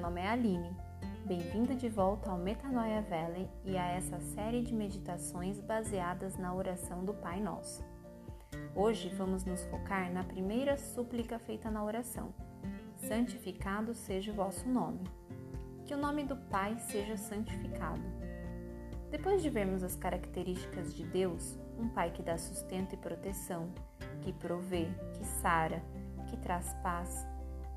nome é Aline. Bem-vinda de volta ao Metanoia Valley e a essa série de meditações baseadas na oração do Pai Nosso. Hoje vamos nos focar na primeira súplica feita na oração: Santificado seja o vosso nome. Que o nome do Pai seja santificado. Depois de vermos as características de Deus, um Pai que dá sustento e proteção, que provê, que sara, que traz paz,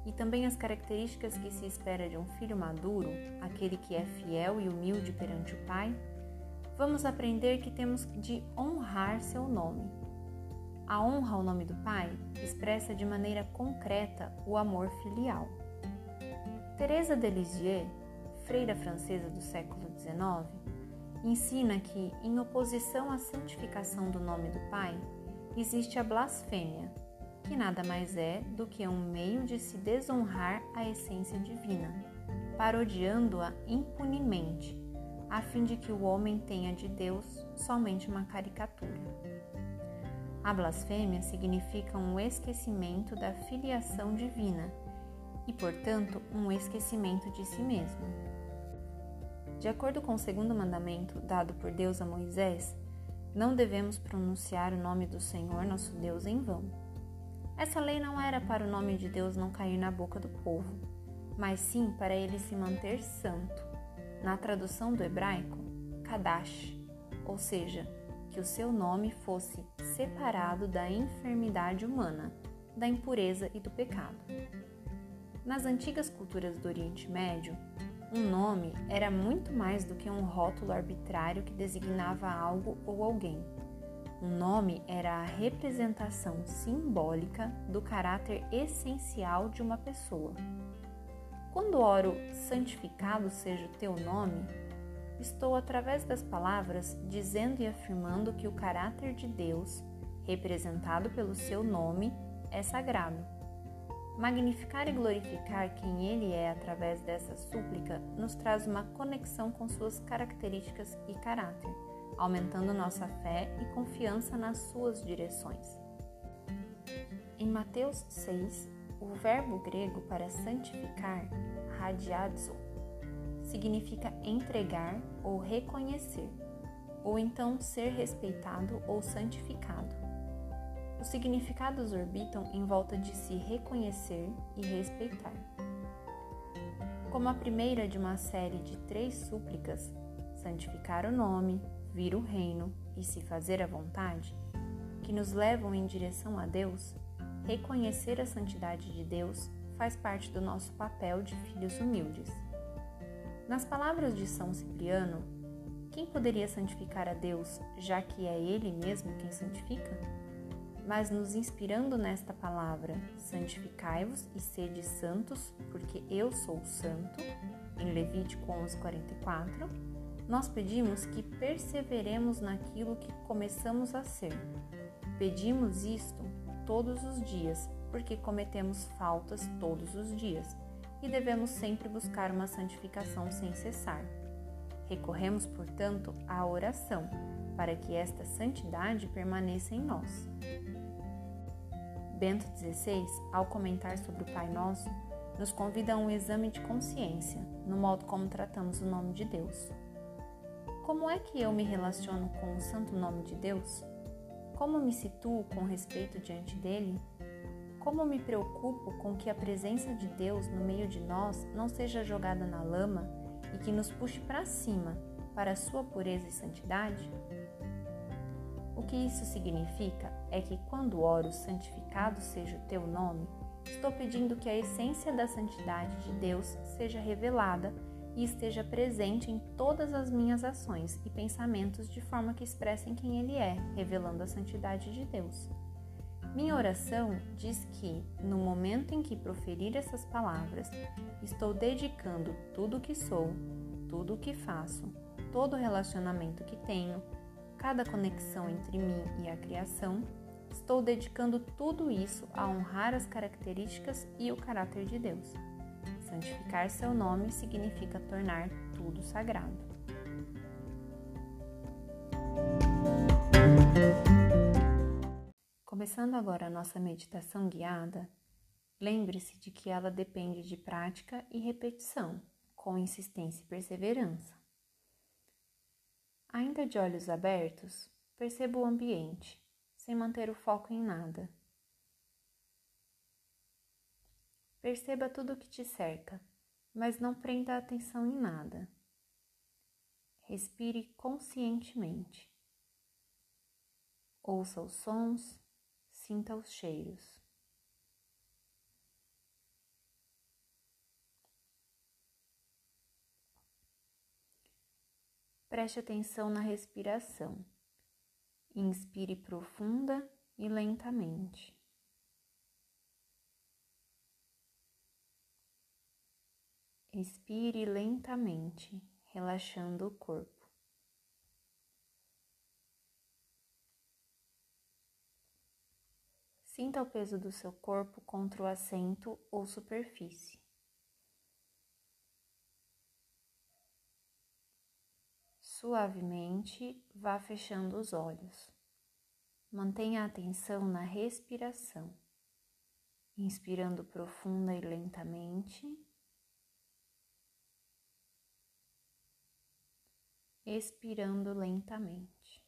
e também as características que se espera de um filho maduro, aquele que é fiel e humilde perante o Pai, vamos aprender que temos de honrar seu nome. A honra ao nome do Pai expressa de maneira concreta o amor filial. Teresa de Lisieux, freira francesa do século XIX, ensina que, em oposição à santificação do nome do Pai, existe a blasfêmia, que nada mais é do que um meio de se desonrar a essência divina, parodiando-a impunemente, a fim de que o homem tenha de Deus somente uma caricatura. A blasfêmia significa um esquecimento da filiação divina e, portanto, um esquecimento de si mesmo. De acordo com o segundo mandamento dado por Deus a Moisés, não devemos pronunciar o nome do Senhor nosso Deus em vão. Essa lei não era para o nome de Deus não cair na boca do povo, mas sim para ele se manter santo. Na tradução do hebraico, Kadash, ou seja, que o seu nome fosse separado da enfermidade humana, da impureza e do pecado. Nas antigas culturas do Oriente Médio, um nome era muito mais do que um rótulo arbitrário que designava algo ou alguém. Um nome era a representação simbólica do caráter essencial de uma pessoa. Quando oro santificado seja o teu nome, estou através das palavras dizendo e afirmando que o caráter de Deus, representado pelo seu nome, é sagrado. Magnificar e glorificar quem Ele é através dessa súplica nos traz uma conexão com suas características e caráter aumentando nossa fé e confiança nas suas direções. Em Mateus 6, o verbo grego para santificar, radiadzo, significa entregar ou reconhecer, ou então ser respeitado ou santificado. Os significados orbitam em volta de se reconhecer e respeitar. Como a primeira de uma série de três súplicas, santificar o nome, vir o reino e se fazer a vontade, que nos levam em direção a Deus, reconhecer a santidade de Deus faz parte do nosso papel de filhos humildes. Nas palavras de São Cipriano, quem poderia santificar a Deus, já que é Ele mesmo quem santifica? Mas nos inspirando nesta palavra, santificai-vos e sede santos, porque eu sou santo, em Levítico 11:44, nós pedimos que perseveremos naquilo que começamos a ser. Pedimos isto todos os dias, porque cometemos faltas todos os dias e devemos sempre buscar uma santificação sem cessar. Recorremos, portanto, à oração, para que esta santidade permaneça em nós. Bento XVI, ao comentar sobre o Pai Nosso, nos convida a um exame de consciência no modo como tratamos o nome de Deus. Como é que eu me relaciono com o santo nome de Deus? Como me situo com respeito diante dele? Como me preocupo com que a presença de Deus no meio de nós não seja jogada na lama e que nos puxe para cima para a sua pureza e santidade? O que isso significa é que quando oro santificado seja o teu nome, estou pedindo que a essência da santidade de Deus seja revelada e esteja presente em todas as minhas ações e pensamentos de forma que expressem quem Ele é, revelando a santidade de Deus. Minha oração diz que, no momento em que proferir essas palavras, estou dedicando tudo o que sou, tudo o que faço, todo o relacionamento que tenho, cada conexão entre mim e a criação, estou dedicando tudo isso a honrar as características e o caráter de Deus. Santificar seu nome significa tornar tudo sagrado. Começando agora a nossa meditação guiada, Lembre-se de que ela depende de prática e repetição, com insistência e perseverança. Ainda de olhos abertos, perceba o ambiente, sem manter o foco em nada. Perceba tudo o que te cerca, mas não prenda atenção em nada. Respire conscientemente. Ouça os sons, sinta os cheiros. Preste atenção na respiração. Inspire profunda e lentamente. Expire lentamente, relaxando o corpo. Sinta o peso do seu corpo contra o assento ou superfície. Suavemente, vá fechando os olhos. Mantenha a atenção na respiração, inspirando profunda e lentamente, expirando lentamente.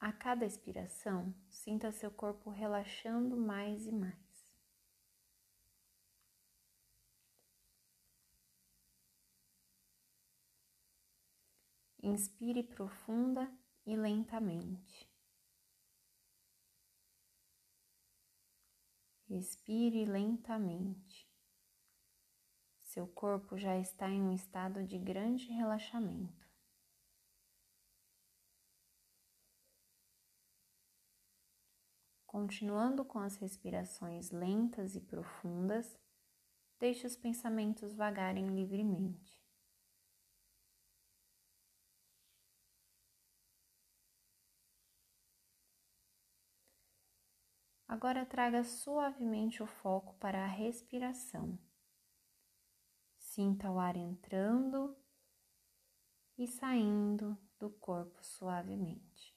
A cada expiração, sinta seu corpo relaxando mais e mais. Inspire profunda e lentamente. Respire lentamente. Seu corpo já está em um estado de grande relaxamento. Continuando com as respirações lentas e profundas, deixe os pensamentos vagarem livremente. Agora traga suavemente o foco para a respiração. Sinta o ar entrando e saindo do corpo suavemente.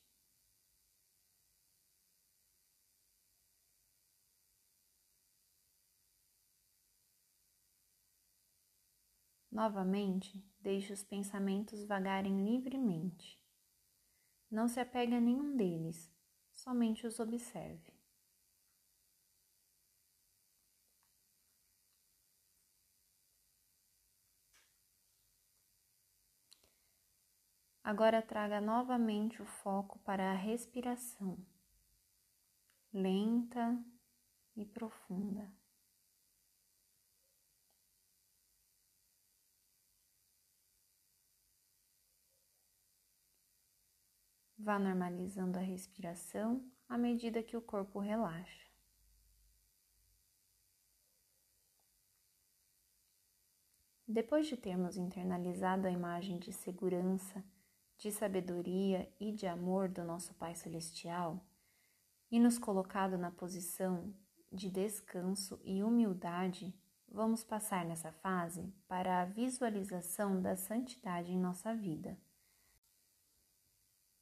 Novamente, deixe os pensamentos vagarem livremente. Não se apegue a nenhum deles, somente os observe. Agora traga novamente o foco para a respiração, lenta e profunda. Vá normalizando a respiração à medida que o corpo relaxa. Depois de termos internalizado a imagem de segurança de sabedoria e de amor do nosso Pai Celestial e nos colocado na posição de descanso e humildade, vamos passar nessa fase para a visualização da santidade em nossa vida.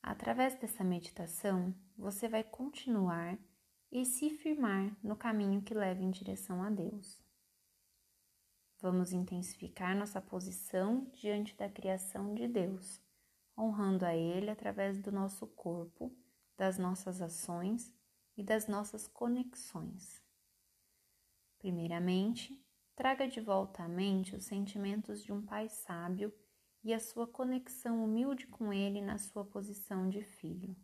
Através dessa meditação, você vai continuar e se firmar no caminho que leva em direção a Deus. Vamos intensificar nossa posição diante da criação de Deus honrando a Ele através do nosso corpo, das nossas ações e das nossas conexões. Primeiramente, traga de volta à mente os sentimentos de um pai sábio e a sua conexão humilde com ele na sua posição de filho.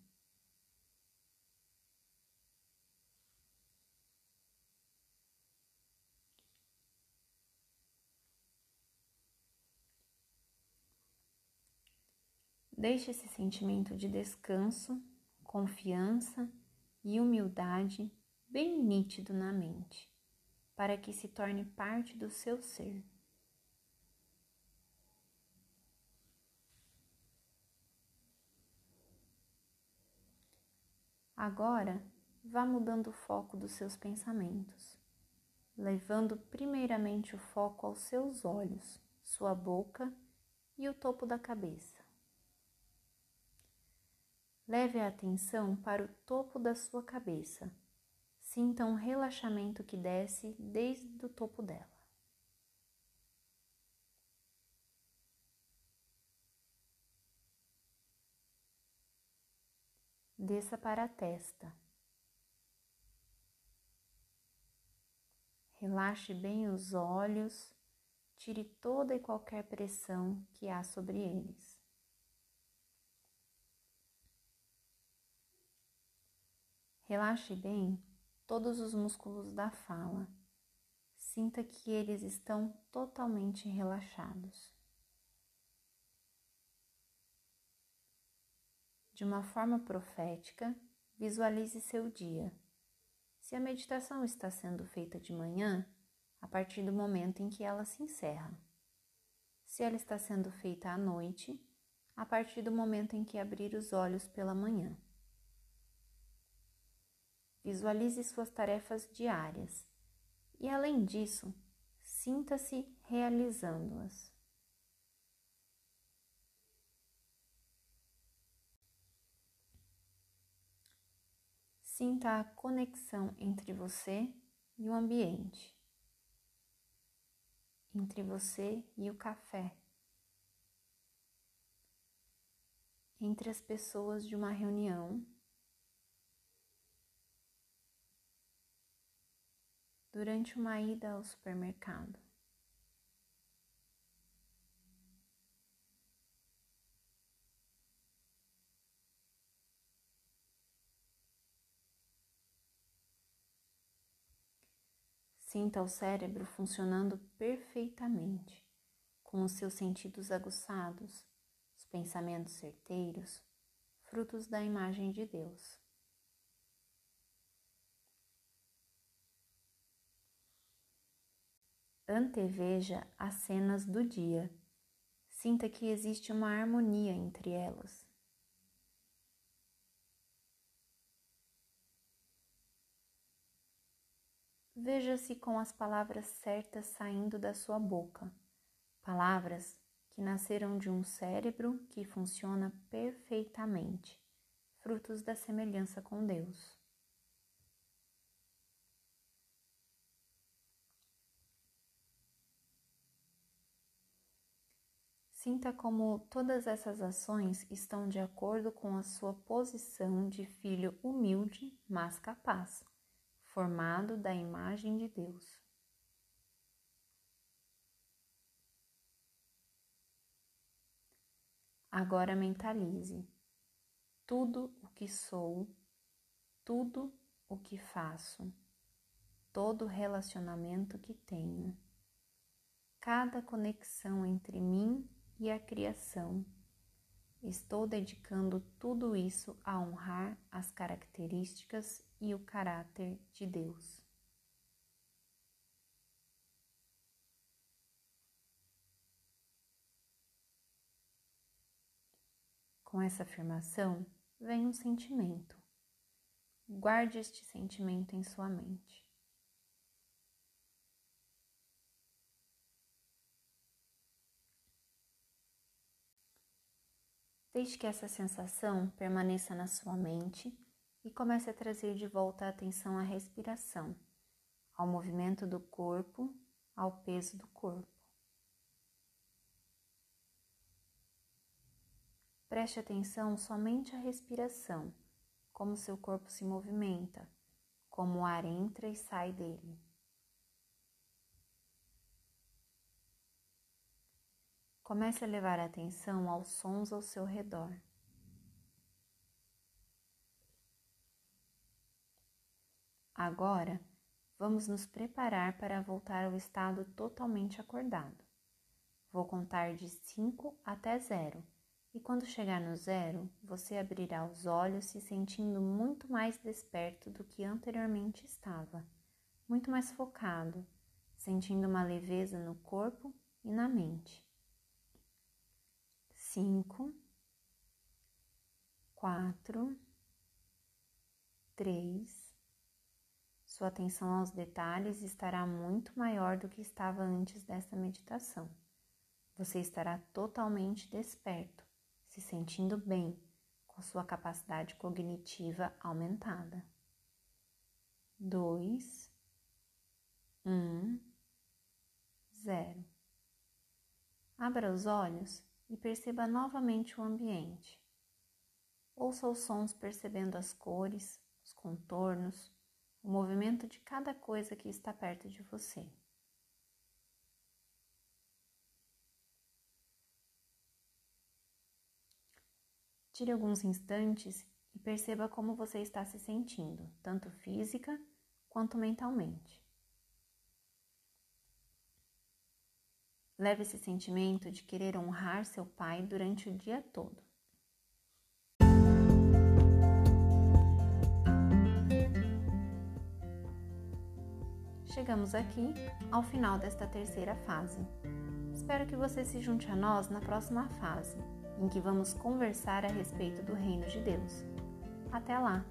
Deixe esse sentimento de descanso, confiança e humildade bem nítido na mente, para que se torne parte do seu ser. Agora, vá mudando o foco dos seus pensamentos, levando primeiramente o foco aos seus olhos, sua boca e o topo da cabeça. Leve a atenção para o topo da sua cabeça. Sinta um relaxamento que desce desde o topo dela. Desça para a testa. Relaxe bem os olhos, tire toda e qualquer pressão que há sobre eles. Relaxe bem todos os músculos da fala. Sinta que eles estão totalmente relaxados. De uma forma profética, visualize seu dia. Se a meditação está sendo feita de manhã, a partir do momento em que ela se encerra. Se ela está sendo feita à noite, a partir do momento em que abrir os olhos pela manhã. Visualize suas tarefas diárias e, além disso, sinta-se realizando-as. Sinta a conexão entre você e o ambiente, entre você e o café, entre as pessoas de uma reunião durante uma ida ao supermercado. Sinta o cérebro funcionando perfeitamente, com os seus sentidos aguçados, os pensamentos certeiros, frutos da imagem de Deus. Anteveja as cenas do dia. Sinta que existe uma harmonia entre elas. Veja-se com as palavras certas saindo da sua boca, palavras que nasceram de um cérebro que funciona perfeitamente, frutos da semelhança com Deus. Sinta como todas essas ações estão de acordo com a sua posição de filho humilde, mas capaz, formado da imagem de Deus. Agora mentalize tudo o que sou, tudo o que faço, todo relacionamento que tenho, cada conexão entre mim e a criação. Estou dedicando tudo isso a honrar as características e o caráter de Deus. Com essa afirmação vem um sentimento. Guarde este sentimento em sua mente. Deixe que essa sensação permaneça na sua mente e comece a trazer de volta a atenção à respiração, ao movimento do corpo, ao peso do corpo. Preste atenção somente à respiração, como seu corpo se movimenta, como o ar entra e sai dele. Comece a levar atenção aos sons ao seu redor. Agora, vamos nos preparar para voltar ao estado totalmente acordado. Vou contar de 5 até 0 e quando chegar no zero, você abrirá os olhos se sentindo muito mais desperto do que anteriormente estava, muito mais focado, sentindo uma leveza no corpo e na mente cinco, quatro, três. Sua atenção aos detalhes estará muito maior do que estava antes desta meditação. Você estará totalmente desperto, se sentindo bem, com sua capacidade cognitiva aumentada. Dois, um, zero. Abra os olhos e perceba novamente o ambiente. Ouça os sons percebendo as cores, os contornos, o movimento de cada coisa que está perto de você. Tire alguns instantes e perceba como você está se sentindo, tanto física quanto mentalmente. Leve esse sentimento de querer honrar seu pai durante o dia todo. Chegamos aqui ao final desta terceira fase. Espero que você se junte a nós na próxima fase, em que vamos conversar a respeito do Reino de Deus. Até lá!